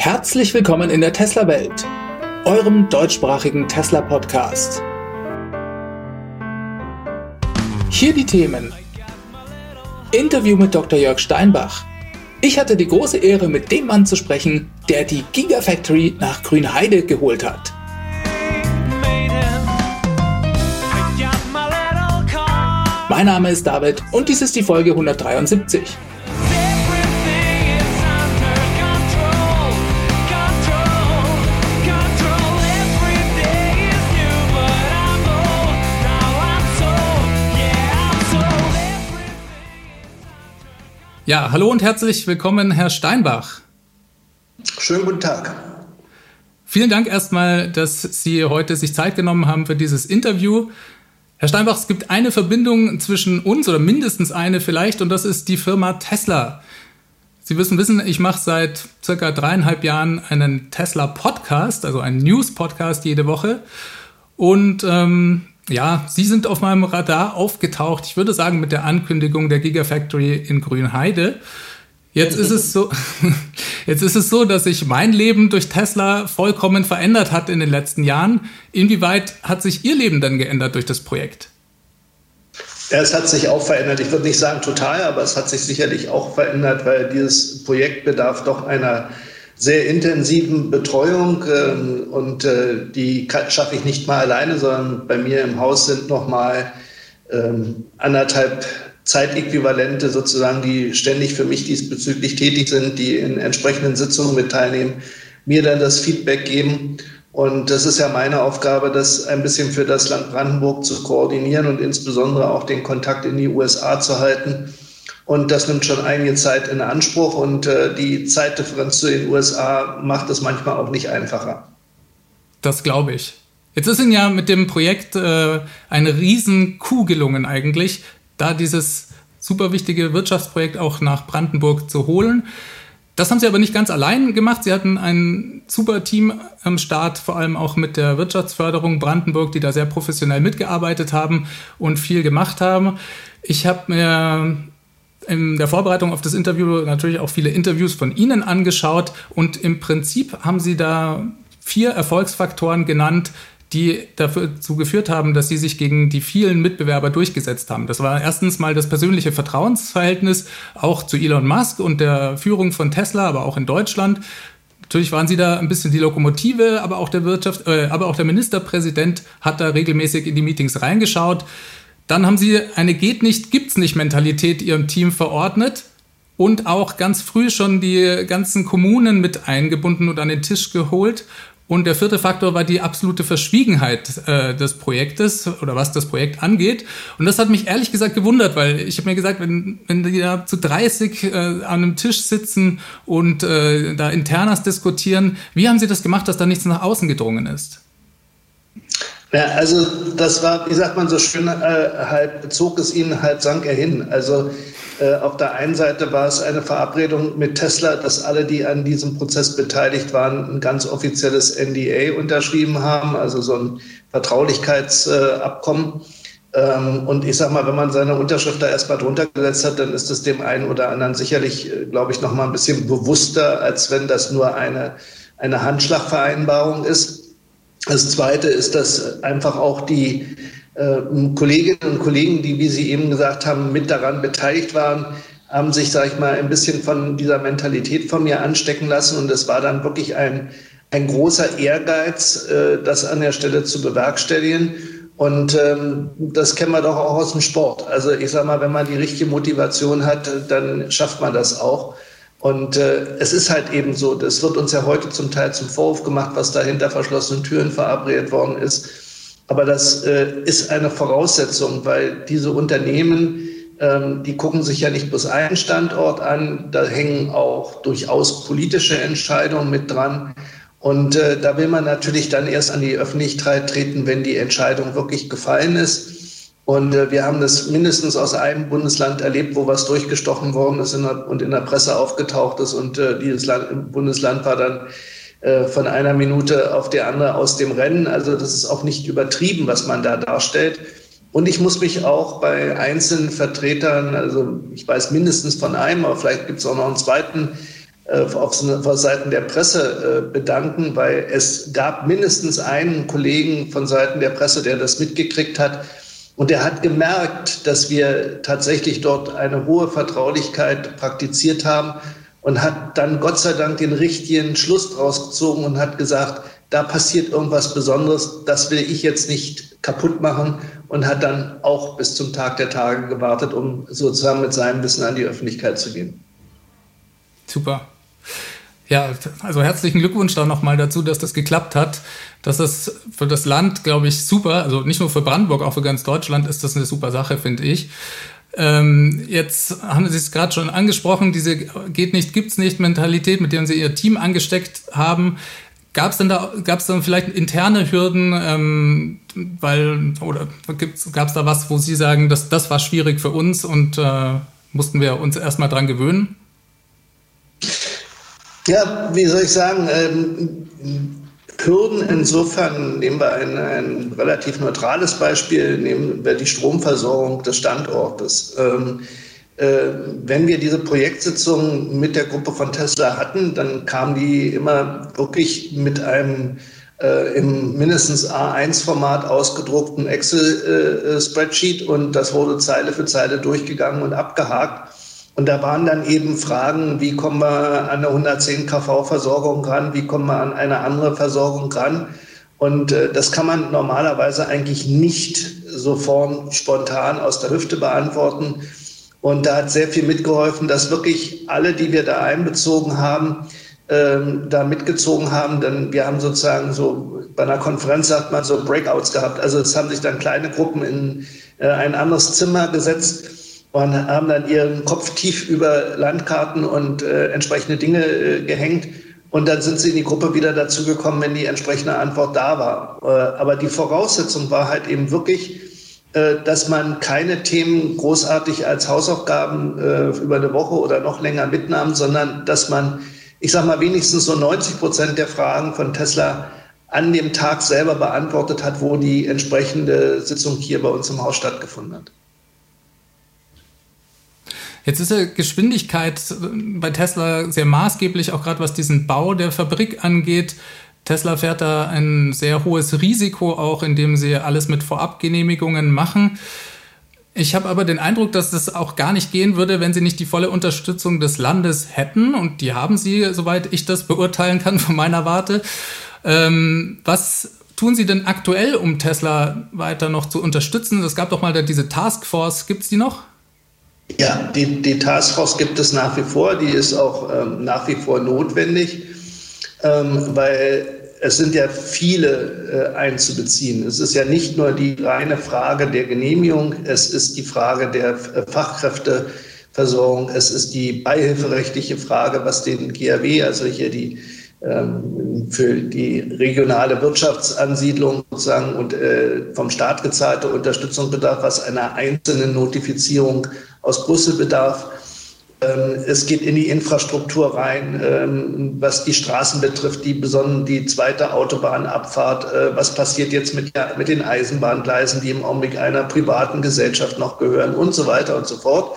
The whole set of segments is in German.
Herzlich willkommen in der Tesla-Welt, eurem deutschsprachigen Tesla-Podcast. Hier die Themen. Interview mit Dr. Jörg Steinbach. Ich hatte die große Ehre, mit dem Mann zu sprechen, der die Gigafactory nach Grünheide geholt hat. Mein Name ist David und dies ist die Folge 173. Ja, hallo und herzlich willkommen, Herr Steinbach. Schönen guten Tag. Vielen Dank erstmal, dass Sie heute sich Zeit genommen haben für dieses Interview. Herr Steinbach, es gibt eine Verbindung zwischen uns oder mindestens eine vielleicht und das ist die Firma Tesla. Sie wissen, wissen, ich mache seit circa dreieinhalb Jahren einen Tesla-Podcast, also einen News-Podcast jede Woche. Und ähm, ja, Sie sind auf meinem Radar aufgetaucht, ich würde sagen, mit der Ankündigung der Gigafactory in Grünheide. Jetzt ist es so, jetzt ist es so, dass sich mein Leben durch Tesla vollkommen verändert hat in den letzten Jahren. Inwieweit hat sich Ihr Leben dann geändert durch das Projekt? Es hat sich auch verändert. Ich würde nicht sagen total, aber es hat sich sicherlich auch verändert, weil dieses Projekt bedarf doch einer sehr intensiven Betreuung ähm, und äh, die schaffe ich nicht mal alleine, sondern bei mir im Haus sind noch mal ähm, anderthalb Zeitäquivalente sozusagen, die ständig für mich diesbezüglich tätig sind, die in entsprechenden Sitzungen mit teilnehmen, mir dann das Feedback geben. Und das ist ja meine Aufgabe, das ein bisschen für das Land Brandenburg zu koordinieren und insbesondere auch den Kontakt in die USA zu halten und das nimmt schon einige Zeit in Anspruch und äh, die Zeitdifferenz zu den USA macht es manchmal auch nicht einfacher. Das glaube ich. Jetzt ist Ihnen ja mit dem Projekt äh, eine riesen Kuh gelungen eigentlich, da dieses super wichtige Wirtschaftsprojekt auch nach Brandenburg zu holen. Das haben Sie aber nicht ganz allein gemacht. Sie hatten ein super Team am Start, vor allem auch mit der Wirtschaftsförderung Brandenburg, die da sehr professionell mitgearbeitet haben und viel gemacht haben. Ich habe mir in der Vorbereitung auf das Interview natürlich auch viele Interviews von Ihnen angeschaut und im Prinzip haben Sie da vier Erfolgsfaktoren genannt, die dazu geführt haben, dass sie sich gegen die vielen Mitbewerber durchgesetzt haben. Das war erstens mal das persönliche Vertrauensverhältnis auch zu Elon Musk und der Führung von Tesla, aber auch in Deutschland. Natürlich waren sie da ein bisschen die Lokomotive, aber auch der Wirtschaft, äh, aber auch der Ministerpräsident hat da regelmäßig in die Meetings reingeschaut. Dann haben sie eine geht nicht, gibt's nicht Mentalität ihrem Team verordnet und auch ganz früh schon die ganzen Kommunen mit eingebunden und an den Tisch geholt. Und der vierte Faktor war die absolute Verschwiegenheit äh, des Projektes oder was das Projekt angeht. Und das hat mich ehrlich gesagt gewundert, weil ich habe mir gesagt, wenn, wenn die da zu 30 äh, an einem Tisch sitzen und äh, da Internas diskutieren, wie haben sie das gemacht, dass da nichts nach außen gedrungen ist? Ja, also das war, wie sagt man so schön, äh, halb zog es ihn, halb sank er hin. Also äh, auf der einen Seite war es eine Verabredung mit Tesla, dass alle, die an diesem Prozess beteiligt waren, ein ganz offizielles NDA unterschrieben haben, also so ein Vertraulichkeitsabkommen. Ähm, und ich sage mal, wenn man seine Unterschrift da erstmal drunter gesetzt hat, dann ist es dem einen oder anderen sicherlich, äh, glaube ich, noch mal ein bisschen bewusster, als wenn das nur eine, eine Handschlagvereinbarung ist. Das Zweite ist, dass einfach auch die äh, Kolleginnen und Kollegen, die, wie Sie eben gesagt haben, mit daran beteiligt waren, haben sich, sage ich mal, ein bisschen von dieser Mentalität von mir anstecken lassen. Und es war dann wirklich ein, ein großer Ehrgeiz, äh, das an der Stelle zu bewerkstelligen. Und ähm, das kennen wir doch auch aus dem Sport. Also ich sage mal, wenn man die richtige Motivation hat, dann schafft man das auch. Und äh, es ist halt eben so, das wird uns ja heute zum Teil zum Vorwurf gemacht, was da hinter verschlossenen Türen verabredet worden ist. Aber das äh, ist eine Voraussetzung, weil diese Unternehmen, ähm, die gucken sich ja nicht bloß einen Standort an, da hängen auch durchaus politische Entscheidungen mit dran. Und äh, da will man natürlich dann erst an die Öffentlichkeit treten, wenn die Entscheidung wirklich gefallen ist. Und äh, wir haben das mindestens aus einem Bundesland erlebt, wo was durchgestochen worden ist in der, und in der Presse aufgetaucht ist. Und äh, dieses Land, Bundesland war dann äh, von einer Minute auf die andere aus dem Rennen. Also das ist auch nicht übertrieben, was man da darstellt. Und ich muss mich auch bei einzelnen Vertretern, also ich weiß mindestens von einem, aber vielleicht gibt es auch noch einen zweiten, äh, auf Seiten der Presse äh, bedanken, weil es gab mindestens einen Kollegen von Seiten der Presse, der das mitgekriegt hat. Und der hat gemerkt, dass wir tatsächlich dort eine hohe Vertraulichkeit praktiziert haben und hat dann Gott sei Dank den richtigen Schluss draus gezogen und hat gesagt, da passiert irgendwas Besonderes, das will ich jetzt nicht kaputt machen und hat dann auch bis zum Tag der Tage gewartet, um sozusagen mit seinem Wissen an die Öffentlichkeit zu gehen. Super. Ja, also herzlichen Glückwunsch da nochmal dazu, dass das geklappt hat. Das ist für das Land, glaube ich, super. Also nicht nur für Brandenburg, auch für ganz Deutschland ist das eine super Sache, finde ich. Ähm, jetzt haben Sie es gerade schon angesprochen, diese geht nicht, gibt's nicht Mentalität, mit der Sie Ihr Team angesteckt haben. Gab es denn da, gab dann vielleicht interne Hürden, ähm, weil, oder gab es da was, wo Sie sagen, dass das war schwierig für uns und äh, mussten wir uns erstmal dran gewöhnen? Ja, wie soll ich sagen, ähm, Hürden insofern, nehmen wir ein, ein, relativ neutrales Beispiel, nehmen wir die Stromversorgung des Standortes. Ähm, äh, wenn wir diese Projektsitzung mit der Gruppe von Tesla hatten, dann kamen die immer wirklich mit einem äh, im mindestens A1-Format ausgedruckten Excel-Spreadsheet äh, und das wurde Zeile für Zeile durchgegangen und abgehakt. Und da waren dann eben Fragen, wie kommen wir an eine 110 kV-Versorgung ran, wie kommen wir an eine andere Versorgung ran. Und äh, das kann man normalerweise eigentlich nicht sofort spontan aus der Hüfte beantworten. Und da hat sehr viel mitgeholfen, dass wirklich alle, die wir da einbezogen haben, ähm, da mitgezogen haben. Denn wir haben sozusagen so, bei einer Konferenz sagt man so Breakouts gehabt. Also es haben sich dann kleine Gruppen in äh, ein anderes Zimmer gesetzt und haben dann ihren Kopf tief über Landkarten und äh, entsprechende Dinge äh, gehängt. Und dann sind sie in die Gruppe wieder dazugekommen, wenn die entsprechende Antwort da war. Äh, aber die Voraussetzung war halt eben wirklich, äh, dass man keine Themen großartig als Hausaufgaben äh, über eine Woche oder noch länger mitnahm, sondern dass man, ich sag mal, wenigstens so 90 Prozent der Fragen von Tesla an dem Tag selber beantwortet hat, wo die entsprechende Sitzung hier bei uns im Haus stattgefunden hat. Jetzt ist ja Geschwindigkeit bei Tesla sehr maßgeblich, auch gerade was diesen Bau der Fabrik angeht. Tesla fährt da ein sehr hohes Risiko auch, indem sie alles mit Vorabgenehmigungen machen. Ich habe aber den Eindruck, dass das auch gar nicht gehen würde, wenn sie nicht die volle Unterstützung des Landes hätten. Und die haben sie, soweit ich das beurteilen kann von meiner Warte. Ähm, was tun Sie denn aktuell, um Tesla weiter noch zu unterstützen? Es gab doch mal diese Taskforce. Gibt es die noch? Ja, die, die Taskforce gibt es nach wie vor. Die ist auch ähm, nach wie vor notwendig, ähm, weil es sind ja viele äh, einzubeziehen. Es ist ja nicht nur die reine Frage der Genehmigung, es ist die Frage der äh, Fachkräfteversorgung, es ist die beihilferechtliche Frage, was den GAW, also hier die ähm, für die regionale Wirtschaftsansiedlung sozusagen und äh, vom Staat gezahlte Unterstützung bedarf, was einer einzelnen Notifizierung aus Brüssel bedarf. Ähm, es geht in die Infrastruktur rein, ähm, was die Straßen betrifft, die besonders die zweite Autobahnabfahrt. Äh, was passiert jetzt mit, mit den Eisenbahngleisen, die im Augenblick einer privaten Gesellschaft noch gehören und so weiter und so fort.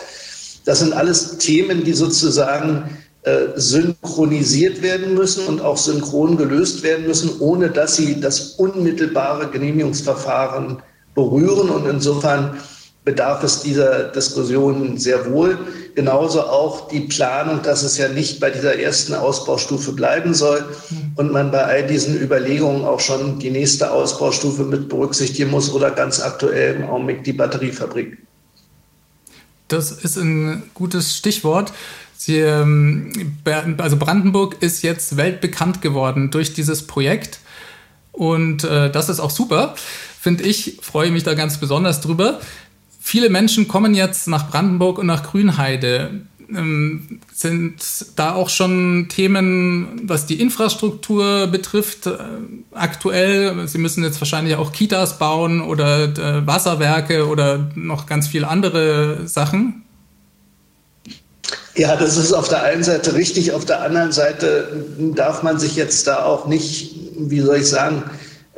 Das sind alles Themen, die sozusagen äh, synchronisiert werden müssen und auch synchron gelöst werden müssen, ohne dass sie das unmittelbare Genehmigungsverfahren berühren. Und insofern bedarf es dieser Diskussion sehr wohl. Genauso auch die Planung, dass es ja nicht bei dieser ersten Ausbaustufe bleiben soll und man bei all diesen Überlegungen auch schon die nächste Ausbaustufe mit berücksichtigen muss oder ganz aktuell im Augenblick die Batteriefabrik. Das ist ein gutes Stichwort. Sie, ähm, also Brandenburg ist jetzt weltbekannt geworden durch dieses Projekt. Und äh, das ist auch super, finde ich. Freue mich da ganz besonders drüber. Viele Menschen kommen jetzt nach Brandenburg und nach Grünheide. Ähm, sind da auch schon Themen, was die Infrastruktur betrifft, äh, aktuell? Sie müssen jetzt wahrscheinlich auch Kitas bauen oder äh, Wasserwerke oder noch ganz viele andere Sachen. Ja, das ist auf der einen Seite richtig. Auf der anderen Seite darf man sich jetzt da auch nicht, wie soll ich sagen,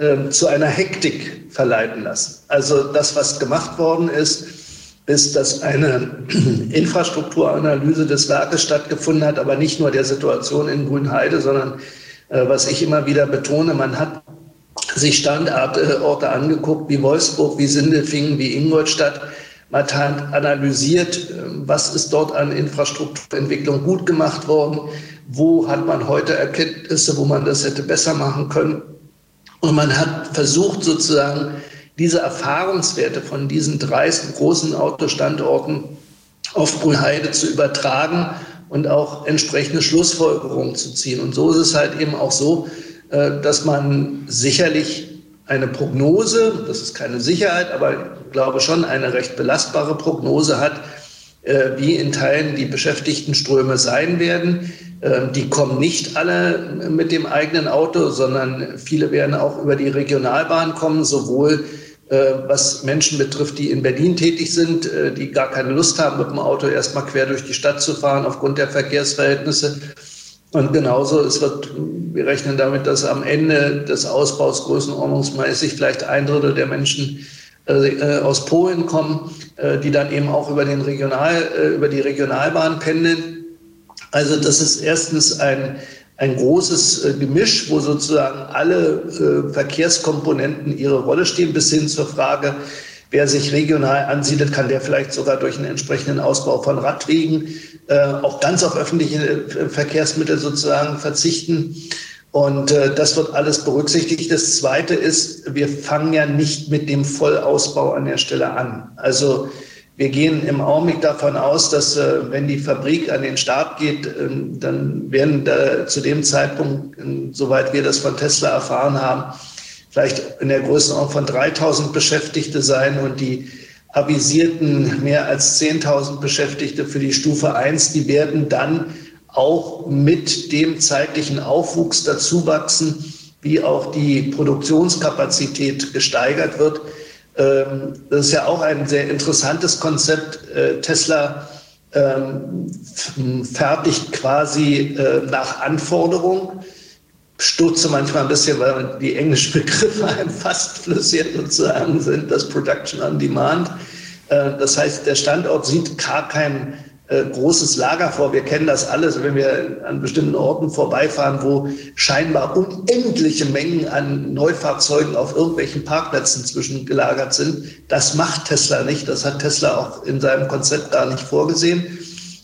äh, zu einer Hektik verleiten lassen. Also das, was gemacht worden ist, bis dass eine Infrastrukturanalyse des Werkes stattgefunden hat, aber nicht nur der Situation in Grünheide, sondern äh, was ich immer wieder betone, man hat sich Standorte angeguckt wie Wolfsburg, wie Sindelfingen, wie Ingolstadt. Man hat analysiert, äh, was ist dort an Infrastrukturentwicklung gut gemacht worden, wo hat man heute Erkenntnisse, wo man das hätte besser machen können. Und man hat versucht sozusagen diese Erfahrungswerte von diesen drei großen Autostandorten auf Brünnheide zu übertragen und auch entsprechende Schlussfolgerungen zu ziehen. Und so ist es halt eben auch so, äh, dass man sicherlich eine Prognose, das ist keine Sicherheit, aber ich glaube schon eine recht belastbare Prognose hat, äh, wie in Teilen die Beschäftigtenströme sein werden. Ähm, die kommen nicht alle mit dem eigenen Auto, sondern viele werden auch über die Regionalbahn kommen, sowohl äh, was Menschen betrifft, die in Berlin tätig sind, äh, die gar keine Lust haben, mit dem Auto erstmal quer durch die Stadt zu fahren aufgrund der Verkehrsverhältnisse. Und genauso, es wird, wir rechnen damit, dass am Ende des Ausbaus größenordnungsmäßig vielleicht ein Drittel der Menschen äh, aus Polen kommen, die dann eben auch über, den Regional, über die Regionalbahn pendeln. Also das ist erstens ein, ein großes äh, Gemisch, wo sozusagen alle äh, Verkehrskomponenten ihre Rolle stehen, bis hin zur Frage, wer sich regional ansiedelt, kann der vielleicht sogar durch einen entsprechenden Ausbau von Radwegen äh, auch ganz auf öffentliche Verkehrsmittel sozusagen verzichten. Und äh, das wird alles berücksichtigt. Das Zweite ist, wir fangen ja nicht mit dem Vollausbau an der Stelle an. Also wir gehen im Augenblick davon aus, dass äh, wenn die Fabrik an den Start geht, äh, dann werden da zu dem Zeitpunkt, äh, soweit wir das von Tesla erfahren haben, vielleicht in der Größenordnung von 3000 Beschäftigte sein und die avisierten mehr als 10.000 Beschäftigte für die Stufe 1, die werden dann auch mit dem zeitlichen Aufwuchs dazu wachsen, wie auch die Produktionskapazität gesteigert wird. Ähm, das ist ja auch ein sehr interessantes Konzept. Äh, Tesla ähm, fertigt quasi äh, nach Anforderung. Stutze manchmal ein bisschen, weil die englischen Begriffe fast flüssig sozusagen sind, das Production on Demand. Äh, das heißt, der Standort sieht gar keinen äh, großes Lager vor. Wir kennen das alles, wenn wir an bestimmten Orten vorbeifahren, wo scheinbar unendliche Mengen an Neufahrzeugen auf irgendwelchen Parkplätzen zwischengelagert sind. Das macht Tesla nicht. Das hat Tesla auch in seinem Konzept gar nicht vorgesehen.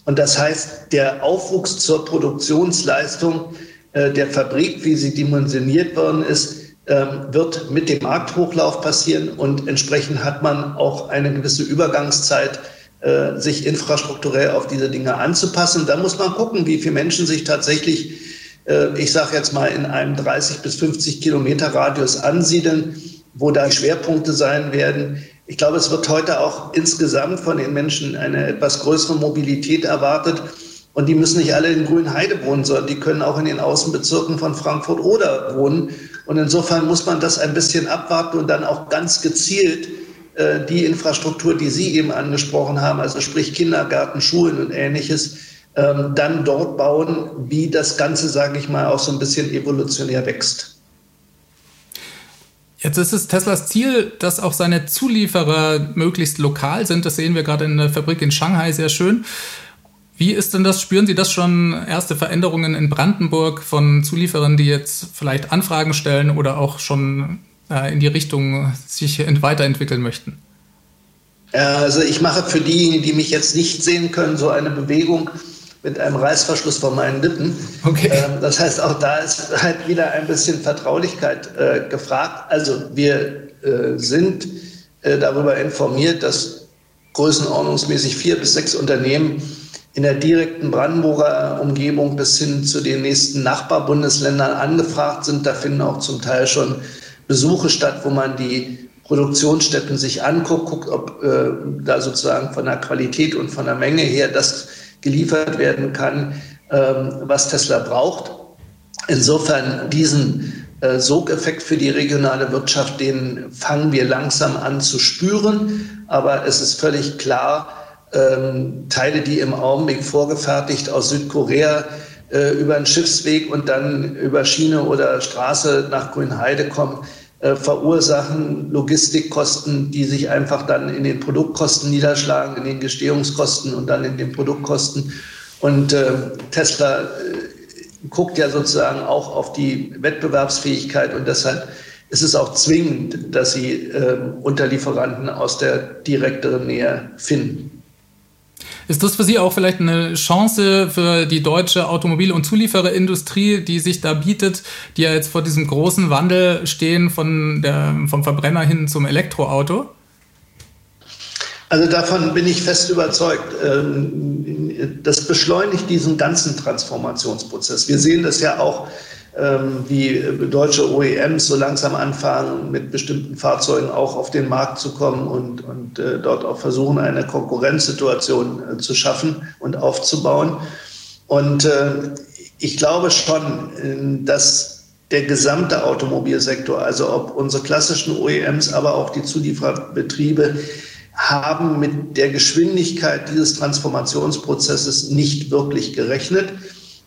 Und das heißt, der Aufwuchs zur Produktionsleistung äh, der Fabrik, wie sie dimensioniert worden ist, ähm, wird mit dem Markthochlauf passieren und entsprechend hat man auch eine gewisse Übergangszeit äh, sich infrastrukturell auf diese Dinge anzupassen. Da muss man gucken, wie viele Menschen sich tatsächlich, äh, ich sage jetzt mal, in einem 30 bis 50 Kilometer Radius ansiedeln, wo da Schwerpunkte sein werden. Ich glaube, es wird heute auch insgesamt von den Menschen eine etwas größere Mobilität erwartet. Und die müssen nicht alle in Grünheide wohnen, sondern die können auch in den Außenbezirken von Frankfurt oder wohnen. Und insofern muss man das ein bisschen abwarten und dann auch ganz gezielt äh, die Infrastruktur, die Sie eben angesprochen haben, also sprich Kindergarten, Schulen und ähnliches, ähm, dann dort bauen, wie das Ganze, sage ich mal, auch so ein bisschen evolutionär wächst. Jetzt ist es Teslas Ziel, dass auch seine Zulieferer möglichst lokal sind. Das sehen wir gerade in der Fabrik in Shanghai sehr schön. Wie ist denn das? Spüren Sie das schon erste Veränderungen in Brandenburg von Zulieferern, die jetzt vielleicht Anfragen stellen oder auch schon äh, in die Richtung sich weiterentwickeln möchten? Also ich mache für diejenigen, die mich jetzt nicht sehen können, so eine Bewegung mit einem Reißverschluss vor meinen Lippen. Okay. Ähm, das heißt, auch da ist halt wieder ein bisschen Vertraulichkeit äh, gefragt. Also wir äh, sind äh, darüber informiert, dass größenordnungsmäßig vier bis sechs Unternehmen in der direkten Brandenburger Umgebung bis hin zu den nächsten Nachbarbundesländern angefragt sind. Da finden auch zum Teil schon Besuche statt, wo man die Produktionsstätten sich anguckt, guckt, ob äh, da sozusagen von der Qualität und von der Menge her das geliefert werden kann, ähm, was Tesla braucht. Insofern diesen äh, Sogeffekt für die regionale Wirtschaft, den fangen wir langsam an zu spüren. Aber es ist völlig klar, ähm, Teile, die im Augenblick vorgefertigt aus Südkorea äh, über einen Schiffsweg und dann über Schiene oder Straße nach Grünheide kommen, äh, verursachen Logistikkosten, die sich einfach dann in den Produktkosten niederschlagen, in den Gestehungskosten und dann in den Produktkosten. Und äh, Tesla äh, guckt ja sozusagen auch auf die Wettbewerbsfähigkeit und deshalb ist es auch zwingend, dass sie äh, Unterlieferanten aus der direkteren Nähe finden. Ist das für Sie auch vielleicht eine Chance für die deutsche Automobil- und Zuliefererindustrie, die sich da bietet, die ja jetzt vor diesem großen Wandel stehen von der, vom Verbrenner hin zum Elektroauto? Also davon bin ich fest überzeugt. Ähm, das beschleunigt diesen ganzen Transformationsprozess. Wir sehen das ja auch wie deutsche OEMs so langsam anfangen, mit bestimmten Fahrzeugen auch auf den Markt zu kommen und, und äh, dort auch versuchen, eine Konkurrenzsituation äh, zu schaffen und aufzubauen. Und äh, ich glaube schon, äh, dass der gesamte Automobilsektor, also ob unsere klassischen OEMs, aber auch die Zulieferbetriebe, haben mit der Geschwindigkeit dieses Transformationsprozesses nicht wirklich gerechnet.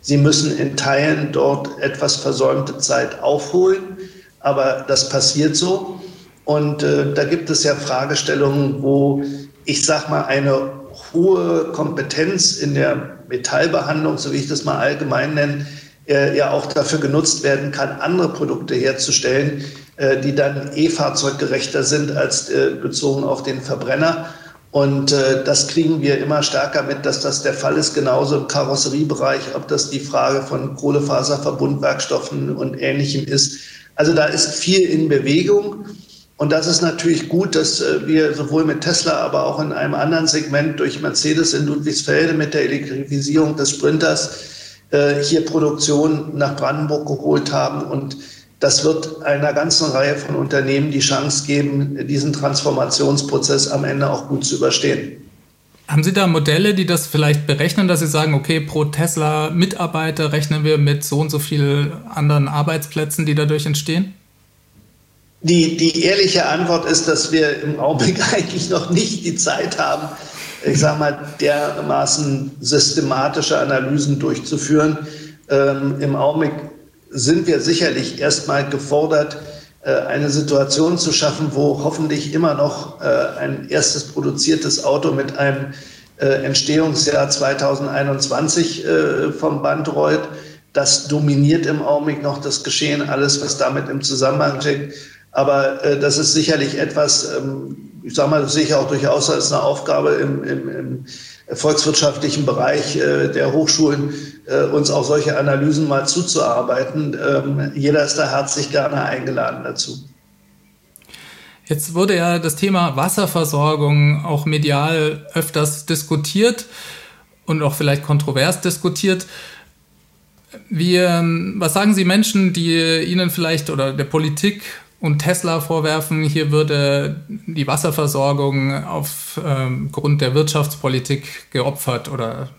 Sie müssen in Teilen dort etwas versäumte Zeit aufholen, aber das passiert so. Und äh, da gibt es ja Fragestellungen, wo ich sage mal eine hohe Kompetenz in der Metallbehandlung, so wie ich das mal allgemein nenne, äh, ja auch dafür genutzt werden kann, andere Produkte herzustellen, äh, die dann E-Fahrzeuggerechter sind als äh, bezogen auf den Verbrenner. Und äh, das kriegen wir immer stärker mit, dass das der Fall ist, genauso im Karosseriebereich, ob das die Frage von Kohlefaserverbundwerkstoffen und Ähnlichem ist. Also da ist viel in Bewegung. Und das ist natürlich gut, dass äh, wir sowohl mit Tesla, aber auch in einem anderen Segment durch Mercedes in Ludwigsfelde mit der Elektrifizierung des Sprinters äh, hier Produktion nach Brandenburg geholt haben und das wird einer ganzen Reihe von Unternehmen die Chance geben, diesen Transformationsprozess am Ende auch gut zu überstehen. Haben Sie da Modelle, die das vielleicht berechnen, dass Sie sagen, okay, pro Tesla-Mitarbeiter rechnen wir mit so und so vielen anderen Arbeitsplätzen, die dadurch entstehen? Die, die ehrliche Antwort ist, dass wir im Augenblick eigentlich noch nicht die Zeit haben, ich sage mal, dermaßen systematische Analysen durchzuführen. Ähm, Im Augenblick sind wir sicherlich erstmal gefordert, äh, eine Situation zu schaffen, wo hoffentlich immer noch äh, ein erstes produziertes Auto mit einem äh, Entstehungsjahr 2021 vom Band rollt. Das dominiert im Augenblick noch das Geschehen, alles, was damit im Zusammenhang steht. Aber das ist sicherlich etwas, ähm, ich sage mal, sicher auch durchaus als eine Aufgabe im, im, im volkswirtschaftlichen Bereich der Hochschulen, äh, uns auch solche Analysen mal zuzuarbeiten. Ähm, jeder ist da herzlich gerne eingeladen dazu. Jetzt wurde ja das Thema Wasserversorgung auch medial öfters diskutiert und auch vielleicht kontrovers diskutiert. Wie, ähm, was sagen Sie Menschen, die Ihnen vielleicht oder der Politik und Tesla vorwerfen, hier würde die Wasserversorgung aufgrund ähm, der Wirtschaftspolitik geopfert oder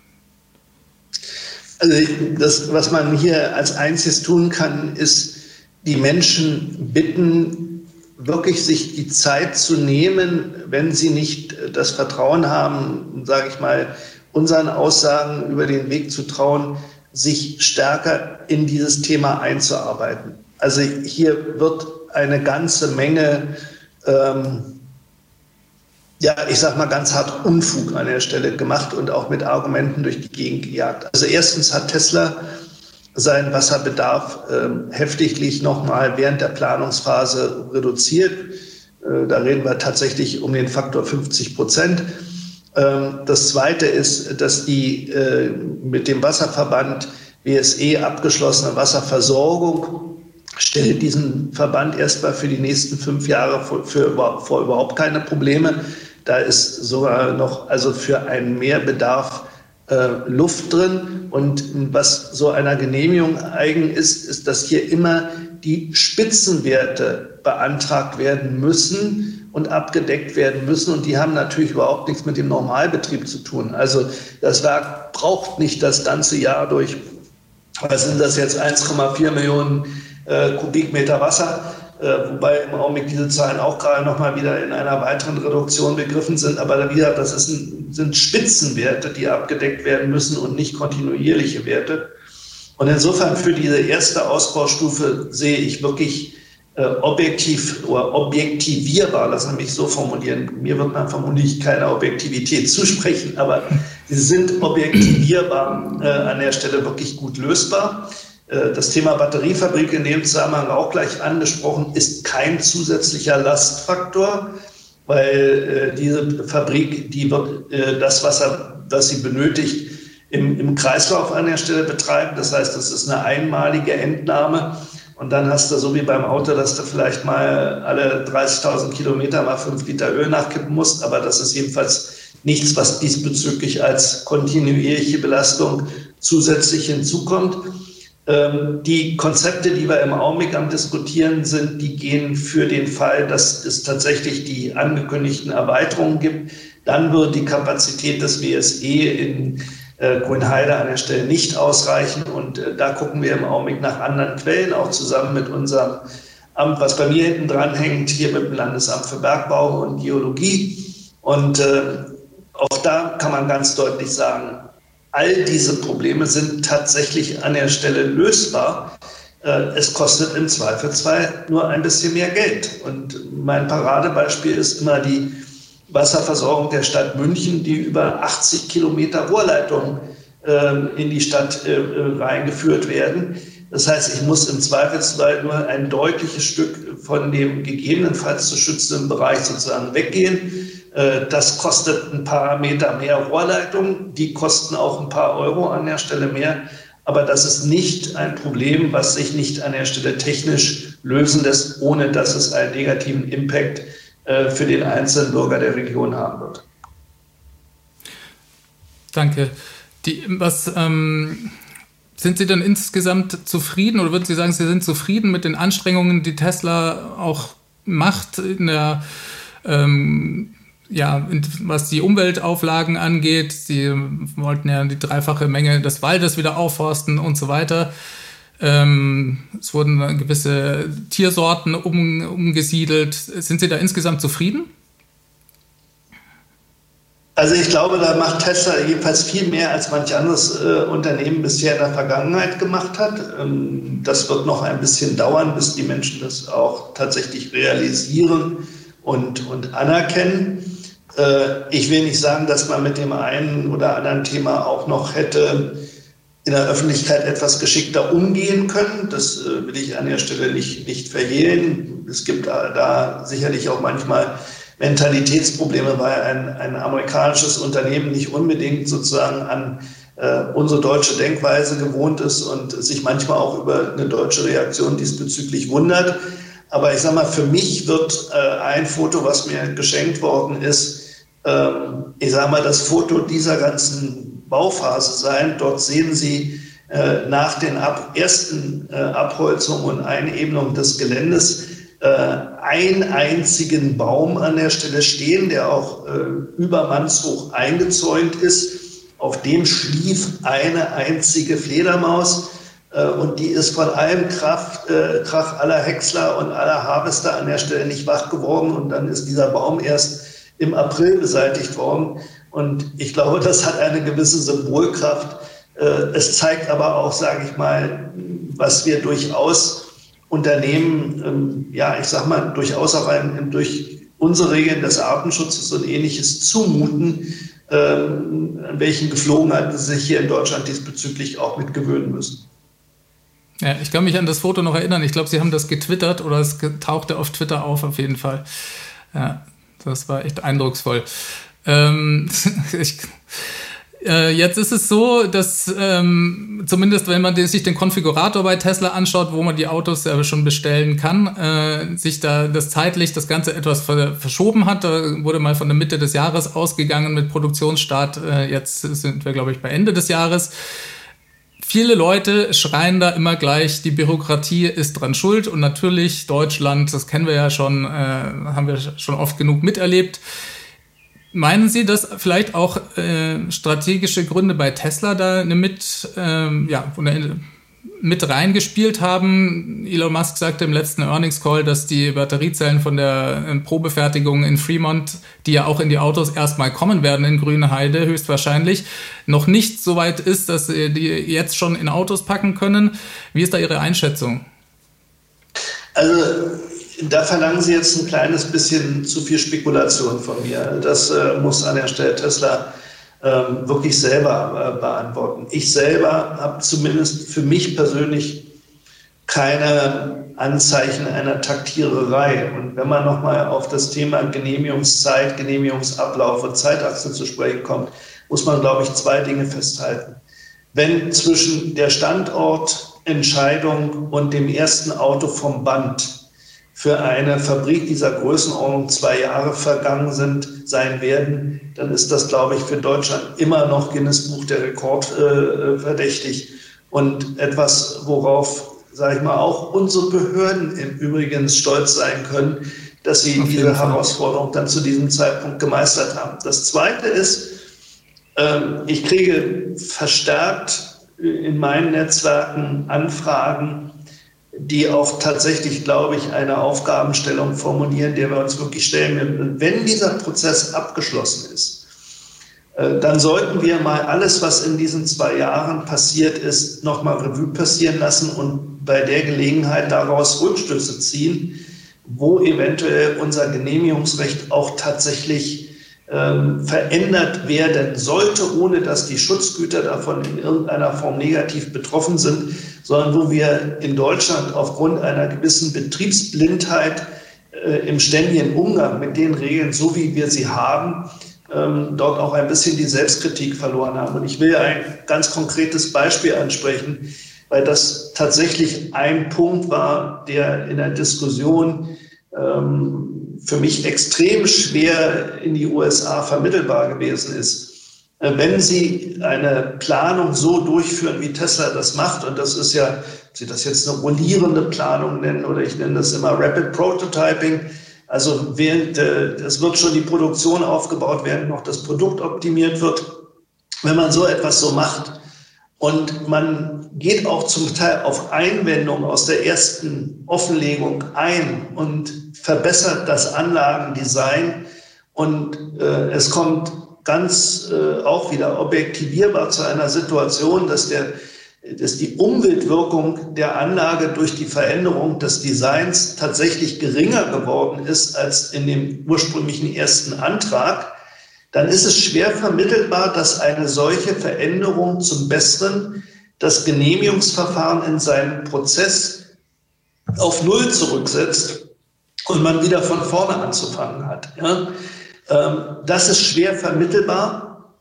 also das, was man hier als einziges tun kann, ist die Menschen bitten, wirklich sich die Zeit zu nehmen, wenn sie nicht das Vertrauen haben, sage ich mal, unseren Aussagen über den Weg zu trauen, sich stärker in dieses Thema einzuarbeiten. Also hier wird eine ganze Menge ähm, ja, ich sag mal ganz hart Unfug an der Stelle gemacht und auch mit Argumenten durch die Gegend gejagt. Also erstens hat Tesla seinen Wasserbedarf äh, heftiglich nochmal während der Planungsphase reduziert. Äh, da reden wir tatsächlich um den Faktor 50 Prozent. Ähm, das Zweite ist, dass die äh, mit dem Wasserverband WSE abgeschlossene Wasserversorgung stellt diesen Verband erstmal für die nächsten fünf Jahre vor, für, vor überhaupt keine Probleme. Da ist sogar noch also für einen Mehrbedarf äh, Luft drin. Und was so einer Genehmigung eigen ist, ist, dass hier immer die Spitzenwerte beantragt werden müssen und abgedeckt werden müssen. Und die haben natürlich überhaupt nichts mit dem Normalbetrieb zu tun. Also das Werk braucht nicht das ganze Jahr durch, was sind das jetzt, 1,4 Millionen Kubikmeter Wasser äh, wobei im Augenblick diese Zahlen auch gerade noch mal wieder in einer weiteren Reduktion begriffen sind. Aber wieder, das ein, sind Spitzenwerte, die abgedeckt werden müssen und nicht kontinuierliche Werte. Und insofern für diese erste Ausbaustufe sehe ich wirklich äh, objektiv oder objektivierbar, lass mich so formulieren. Mir wird man vermutlich keine Objektivität zusprechen, aber sie sind objektivierbar äh, an der Stelle wirklich gut lösbar. Äh, das Thema Batteriefabrik in dem Zusammenhang auch gleich angesprochen, ist kein zusätzlicher Lastfaktor, weil äh, diese Fabrik, die wird äh, das Wasser, das sie benötigt, im, im Kreislauf an der Stelle betreiben. Das heißt, das ist eine einmalige Entnahme und dann hast du so wie beim Auto, dass du vielleicht mal alle 30.000 Kilometer mal fünf Liter Öl nachkippen musst. Aber das ist jedenfalls nichts, was diesbezüglich als kontinuierliche Belastung zusätzlich hinzukommt. Ähm, die Konzepte, die wir im Augenblick am Diskutieren sind, die gehen für den Fall, dass es tatsächlich die angekündigten Erweiterungen gibt. Dann wird die Kapazität des WSE in äh, Grünheide an der Stelle nicht ausreichen. Und äh, da gucken wir im Augenblick nach anderen Quellen, auch zusammen mit unserem Amt, was bei mir hinten dran hängt, hier mit dem Landesamt für Bergbau und Geologie. Und äh, auch da kann man ganz deutlich sagen, all diese Probleme sind tatsächlich an der Stelle lösbar. Äh, es kostet im Zweifelsfall nur ein bisschen mehr Geld. Und mein Paradebeispiel ist immer die Wasserversorgung der Stadt München, die über 80 Kilometer Rohrleitungen äh, in die Stadt äh, reingeführt werden. Das heißt, ich muss im Zweifelsfall nur ein deutliches Stück von dem gegebenenfalls zu schützenden Bereich sozusagen weggehen. Äh, das kostet ein paar Meter mehr Rohrleitung. Die kosten auch ein paar Euro an der Stelle mehr. Aber das ist nicht ein Problem, was sich nicht an der Stelle technisch lösen lässt, ohne dass es einen negativen Impact äh, für den einzelnen Bürger der Region haben wird. Danke. Die, was, ähm, sind Sie denn insgesamt zufrieden oder würden Sie sagen, Sie sind zufrieden mit den Anstrengungen, die Tesla auch macht in der ähm, ja, was die Umweltauflagen angeht, sie wollten ja die dreifache Menge des Waldes wieder aufforsten und so weiter. Ähm, es wurden gewisse Tiersorten um, umgesiedelt. Sind Sie da insgesamt zufrieden? Also ich glaube, da macht Tesla jedenfalls viel mehr, als manch anderes äh, Unternehmen bisher in der Vergangenheit gemacht hat. Ähm, das wird noch ein bisschen dauern, bis die Menschen das auch tatsächlich realisieren und, und anerkennen. Äh, ich will nicht sagen, dass man mit dem einen oder anderen Thema auch noch hätte in der Öffentlichkeit etwas geschickter umgehen können. Das äh, will ich an der Stelle nicht, nicht verhehlen. Es gibt da, da sicherlich auch manchmal Mentalitätsprobleme, weil ein, ein amerikanisches Unternehmen nicht unbedingt sozusagen an äh, unsere deutsche Denkweise gewohnt ist und sich manchmal auch über eine deutsche Reaktion diesbezüglich wundert. Aber ich sage mal, für mich wird äh, ein Foto, was mir geschenkt worden ist, ähm, ich sage mal, das Foto dieser ganzen Bauphase sein. Dort sehen Sie äh, nach den ab, ersten äh, Abholzungen und Einebnungen des Geländes äh, einen einzigen Baum an der Stelle stehen, der auch äh, übermannshoch eingezäunt ist. Auf dem schlief eine einzige Fledermaus äh, und die ist von allem Kraft, äh, Krach aller Häcksler und aller Harvester an der Stelle nicht wach geworden und dann ist dieser Baum erst im April beseitigt worden. Und ich glaube, das hat eine gewisse Symbolkraft. Äh, es zeigt aber auch, sage ich mal, was wir durchaus Unternehmen, ähm, ja, ich sage mal, durchaus auch ein, durch unsere Regeln des Artenschutzes und ähnliches zumuten, ähm, an welchen Geflogenheiten sie sich hier in Deutschland diesbezüglich auch mitgewöhnen müssen. Ja, ich kann mich an das Foto noch erinnern. Ich glaube, Sie haben das getwittert oder es tauchte auf Twitter auf, auf jeden Fall. Ja, das war echt eindrucksvoll. Ähm, ich, äh, jetzt ist es so, dass ähm, zumindest wenn man sich den Konfigurator bei Tesla anschaut, wo man die Autos ja schon bestellen kann, äh, sich da das zeitlich das Ganze etwas verschoben hat. Da wurde mal von der Mitte des Jahres ausgegangen mit Produktionsstart. Äh, jetzt sind wir, glaube ich, bei Ende des Jahres. Viele Leute schreien da immer gleich, die Bürokratie ist dran schuld. Und natürlich Deutschland, das kennen wir ja schon, äh, haben wir schon oft genug miterlebt. Meinen Sie, dass vielleicht auch äh, strategische Gründe bei Tesla da eine mit, ähm, ja, mit reingespielt haben? Elon Musk sagte im letzten Earnings Call, dass die Batteriezellen von der äh, Probefertigung in Fremont, die ja auch in die Autos erstmal kommen werden in Grüne Heide, höchstwahrscheinlich, noch nicht so weit ist, dass sie die jetzt schon in Autos packen können. Wie ist da Ihre Einschätzung? Also da verlangen Sie jetzt ein kleines bisschen zu viel Spekulation von mir. Das äh, muss an der Stelle Tesla ähm, wirklich selber äh, beantworten. Ich selber habe zumindest für mich persönlich keine Anzeichen einer Taktiererei. Und wenn man nochmal auf das Thema Genehmigungszeit, Genehmigungsablauf und Zeitachse zu sprechen kommt, muss man, glaube ich, zwei Dinge festhalten. Wenn zwischen der Standortentscheidung und dem ersten Auto vom Band für eine Fabrik dieser Größenordnung zwei Jahre vergangen sind, sein werden, dann ist das, glaube ich, für Deutschland immer noch Guinness Buch der Rekord äh, verdächtig und etwas, worauf, sage ich mal, auch unsere Behörden im Übrigen stolz sein können, dass sie diese Herausforderung dann zu diesem Zeitpunkt gemeistert haben. Das Zweite ist, äh, ich kriege verstärkt in meinen Netzwerken Anfragen, die auch tatsächlich, glaube ich, eine Aufgabenstellung formulieren, der wir uns wirklich stellen. Wenn dieser Prozess abgeschlossen ist, äh, dann sollten wir mal alles, was in diesen zwei Jahren passiert ist, nochmal Revue passieren lassen und bei der Gelegenheit daraus Rückschlüsse ziehen, wo eventuell unser Genehmigungsrecht auch tatsächlich ähm, verändert werden sollte, ohne dass die Schutzgüter davon in irgendeiner Form negativ betroffen sind, sondern wo wir in Deutschland aufgrund einer gewissen Betriebsblindheit äh, im ständigen Umgang mit den Regeln, so wie wir sie haben, ähm, dort auch ein bisschen die Selbstkritik verloren haben. Und ich will ein ganz konkretes Beispiel ansprechen, weil das tatsächlich ein Punkt war, der in der Diskussion ähm, für mich extrem schwer in die USA vermittelbar gewesen ist. Äh, wenn Sie eine Planung so durchführen, wie Tesla das macht, und das ist ja, ob Sie das jetzt eine rollierende Planung nennen oder ich nenne das immer Rapid Prototyping, also während, äh, es wird schon die Produktion aufgebaut, während noch das Produkt optimiert wird. Wenn man so etwas so macht und man geht auch zum Teil auf Einwendungen aus der ersten Offenlegung ein und verbessert das Anlagendesign. Und äh, es kommt ganz äh, auch wieder objektivierbar zu einer Situation, dass, der, dass die Umweltwirkung der Anlage durch die Veränderung des Designs tatsächlich geringer geworden ist als in dem ursprünglichen ersten Antrag, dann ist es schwer vermittelbar, dass eine solche Veränderung zum Besseren das Genehmigungsverfahren in seinem Prozess auf Null zurücksetzt und man wieder von vorne anzufangen hat. Ja? Ähm, das ist schwer vermittelbar.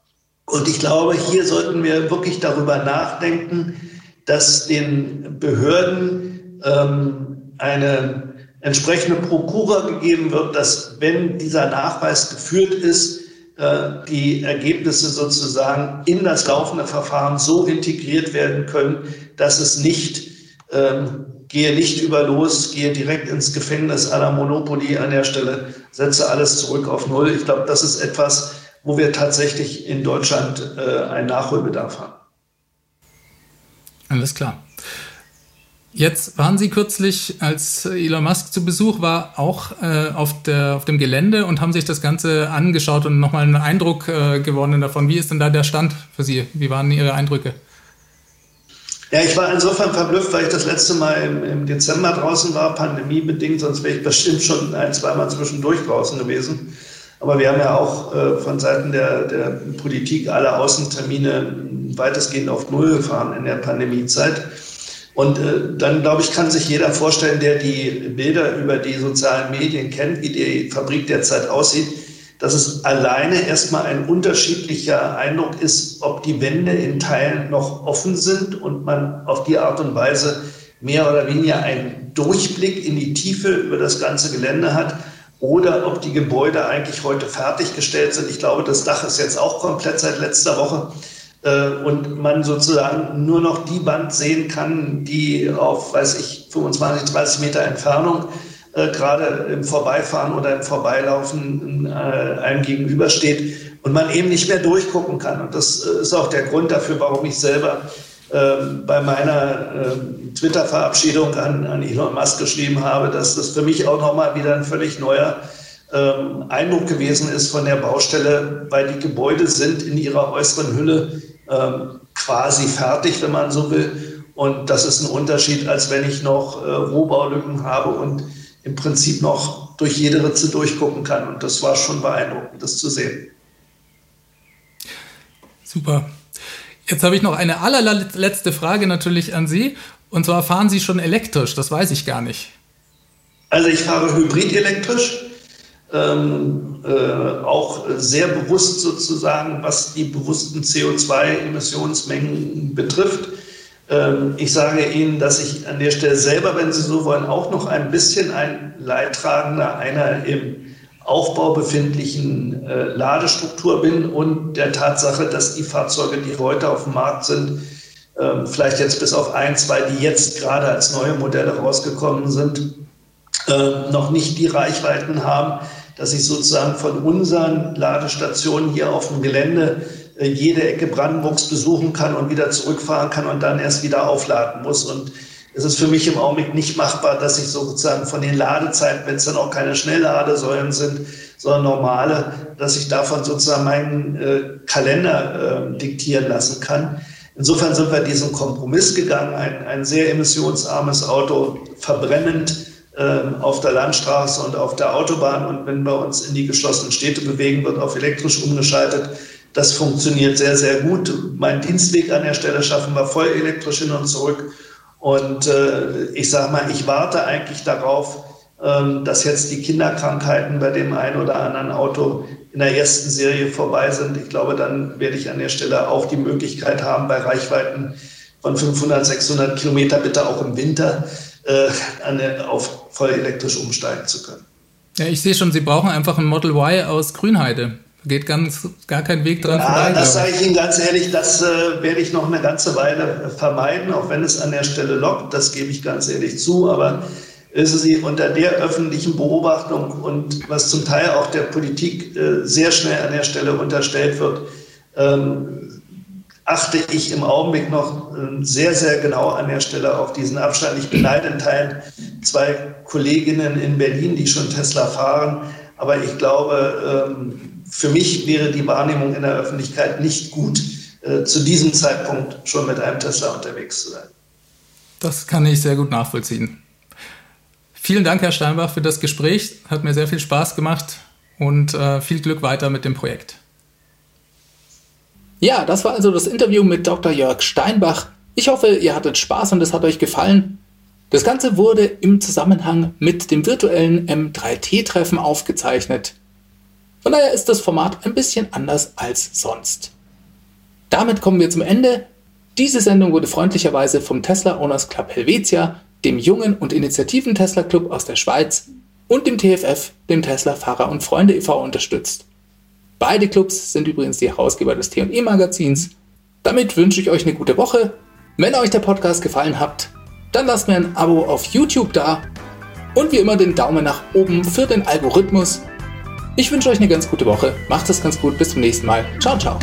Und ich glaube, hier sollten wir wirklich darüber nachdenken, dass den Behörden ähm, eine entsprechende Prokura gegeben wird, dass wenn dieser Nachweis geführt ist, die Ergebnisse sozusagen in das laufende Verfahren so integriert werden können, dass es nicht ähm, gehe nicht über los, gehe direkt ins Gefängnis aller Monopoly an der Stelle, setze alles zurück auf Null. Ich glaube, das ist etwas, wo wir tatsächlich in Deutschland äh, einen Nachholbedarf haben. Alles klar. Jetzt waren Sie kürzlich, als Elon Musk zu Besuch war, auch äh, auf, der, auf dem Gelände und haben sich das Ganze angeschaut und nochmal einen Eindruck äh, gewonnen davon. Wie ist denn da der Stand für Sie? Wie waren Ihre Eindrücke? Ja, ich war insofern verblüfft, weil ich das letzte Mal im, im Dezember draußen war, pandemiebedingt, sonst wäre ich bestimmt schon ein, zweimal zwischendurch draußen gewesen. Aber wir haben ja auch äh, von Seiten der, der Politik alle Außentermine weitestgehend auf Null gefahren in der Pandemiezeit. Und äh, dann, glaube ich, kann sich jeder vorstellen, der die Bilder über die sozialen Medien kennt, wie die Fabrik derzeit aussieht, dass es alleine erstmal ein unterschiedlicher Eindruck ist, ob die Wände in Teilen noch offen sind und man auf die Art und Weise mehr oder weniger einen Durchblick in die Tiefe über das ganze Gelände hat oder ob die Gebäude eigentlich heute fertiggestellt sind. Ich glaube, das Dach ist jetzt auch komplett seit letzter Woche und man sozusagen nur noch die Wand sehen kann, die auf, weiß ich, 25, 30 Meter Entfernung äh, gerade im Vorbeifahren oder im Vorbeilaufen äh, einem gegenübersteht und man eben nicht mehr durchgucken kann. Und das äh, ist auch der Grund dafür, warum ich selber äh, bei meiner äh, Twitter-Verabschiedung an, an Elon Musk geschrieben habe, dass das für mich auch nochmal wieder ein völlig neuer ähm, Eindruck gewesen ist von der Baustelle, weil die Gebäude sind in ihrer äußeren Hülle ähm, quasi fertig, wenn man so will. Und das ist ein Unterschied, als wenn ich noch äh, Rohbaulücken habe und im Prinzip noch durch jede Ritze durchgucken kann. Und das war schon beeindruckend, das zu sehen. Super. Jetzt habe ich noch eine allerletzte Frage natürlich an Sie. Und zwar fahren Sie schon elektrisch? Das weiß ich gar nicht. Also ich fahre hybrid elektrisch. Ähm, äh, auch sehr bewusst sozusagen, was die bewussten CO2-Emissionsmengen betrifft. Ähm, ich sage Ihnen, dass ich an der Stelle selber, wenn Sie so wollen, auch noch ein bisschen ein Leidtragender einer im Aufbau befindlichen äh, Ladestruktur bin und der Tatsache, dass die Fahrzeuge, die heute auf dem Markt sind, äh, vielleicht jetzt bis auf ein, zwei, die jetzt gerade als neue Modelle rausgekommen sind, äh, noch nicht die Reichweiten haben, dass ich sozusagen von unseren Ladestationen hier auf dem Gelände äh, jede Ecke Brandenburgs besuchen kann und wieder zurückfahren kann und dann erst wieder aufladen muss. Und es ist für mich im Augenblick nicht machbar, dass ich sozusagen von den Ladezeiten, wenn es dann auch keine Schnellladesäulen sind, sondern normale, dass ich davon sozusagen meinen äh, Kalender äh, diktieren lassen kann. Insofern sind wir diesen Kompromiss gegangen, ein, ein sehr emissionsarmes Auto verbrennend auf der Landstraße und auf der Autobahn. Und wenn wir uns in die geschlossenen Städte bewegen, wird auf elektrisch umgeschaltet. Das funktioniert sehr, sehr gut. Mein Dienstweg an der Stelle schaffen wir voll elektrisch hin und zurück. Und äh, ich sage mal, ich warte eigentlich darauf, ähm, dass jetzt die Kinderkrankheiten bei dem einen oder anderen Auto in der ersten Serie vorbei sind. Ich glaube, dann werde ich an der Stelle auch die Möglichkeit haben, bei Reichweiten von 500, 600 Kilometer bitte auch im Winter äh, auf voll elektrisch umsteigen zu können. Ja, ich sehe schon, Sie brauchen einfach ein Model Y aus Grünheide. Geht ganz, gar kein Weg dran ja, vorbei. Das sage ich Ihnen ganz ehrlich, das äh, werde ich noch eine ganze Weile vermeiden, auch wenn es an der Stelle lockt, das gebe ich ganz ehrlich zu. Aber wissen Sie, unter der öffentlichen Beobachtung und was zum Teil auch der Politik äh, sehr schnell an der Stelle unterstellt wird, ähm, achte ich im Augenblick noch äh, sehr, sehr genau an der Stelle auf diesen Abstand. Ich beneide in Teilen zwei Kolleginnen in Berlin, die schon Tesla fahren. Aber ich glaube, ähm, für mich wäre die Wahrnehmung in der Öffentlichkeit nicht gut, äh, zu diesem Zeitpunkt schon mit einem Tesla unterwegs zu sein. Das kann ich sehr gut nachvollziehen. Vielen Dank, Herr Steinbach, für das Gespräch. Hat mir sehr viel Spaß gemacht und äh, viel Glück weiter mit dem Projekt. Ja, das war also das Interview mit Dr. Jörg Steinbach. Ich hoffe, ihr hattet Spaß und es hat euch gefallen. Das Ganze wurde im Zusammenhang mit dem virtuellen M3T-Treffen aufgezeichnet. Von daher ist das Format ein bisschen anders als sonst. Damit kommen wir zum Ende. Diese Sendung wurde freundlicherweise vom Tesla Owners Club Helvetia, dem jungen und initiativen Tesla Club aus der Schweiz und dem TFF, dem Tesla Fahrer und Freunde e.V. unterstützt. Beide Clubs sind übrigens die Herausgeber des T&E Magazins. Damit wünsche ich euch eine gute Woche. Wenn euch der Podcast gefallen hat, dann lasst mir ein Abo auf YouTube da und wie immer den Daumen nach oben für den Algorithmus ich wünsche euch eine ganz gute Woche. Macht es ganz gut. Bis zum nächsten Mal. Ciao, ciao.